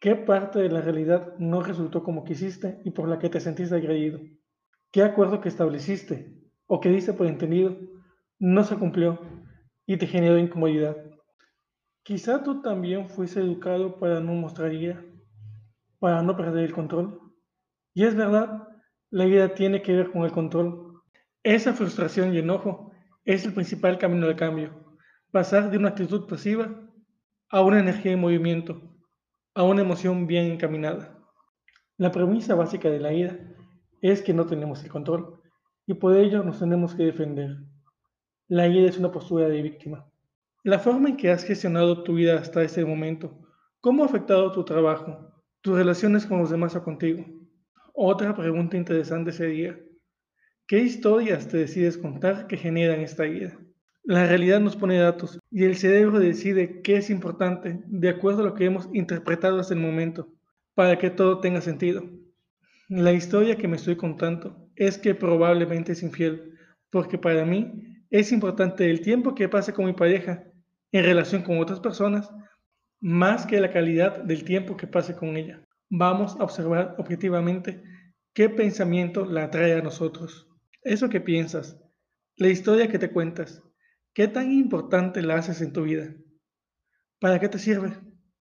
¿Qué parte de la realidad no resultó como quisiste y por la que te sentiste agredido? ¿Qué acuerdo que estableciste o que diste por entendido no se cumplió y te generó incomodidad? Quizá tú también fuiste educado para no mostrar ira, para no perder el control. Y es verdad, la vida tiene que ver con el control. Esa frustración y enojo es el principal camino al cambio. Pasar de una actitud pasiva a una energía en movimiento, a una emoción bien encaminada. La premisa básica de la ira es que no tenemos el control y por ello nos tenemos que defender. La ira es una postura de víctima. La forma en que has gestionado tu vida hasta este momento, ¿cómo ha afectado tu trabajo, tus relaciones con los demás o contigo? Otra pregunta interesante sería, ¿qué historias te decides contar que generan esta ira? La realidad nos pone datos y el cerebro decide qué es importante de acuerdo a lo que hemos interpretado hasta el momento, para que todo tenga sentido. La historia que me estoy contando es que probablemente es infiel, porque para mí es importante el tiempo que pase con mi pareja en relación con otras personas, más que la calidad del tiempo que pase con ella. Vamos a observar objetivamente qué pensamiento la atrae a nosotros. Eso que piensas, la historia que te cuentas, ¿Qué tan importante la haces en tu vida? ¿Para qué te sirve?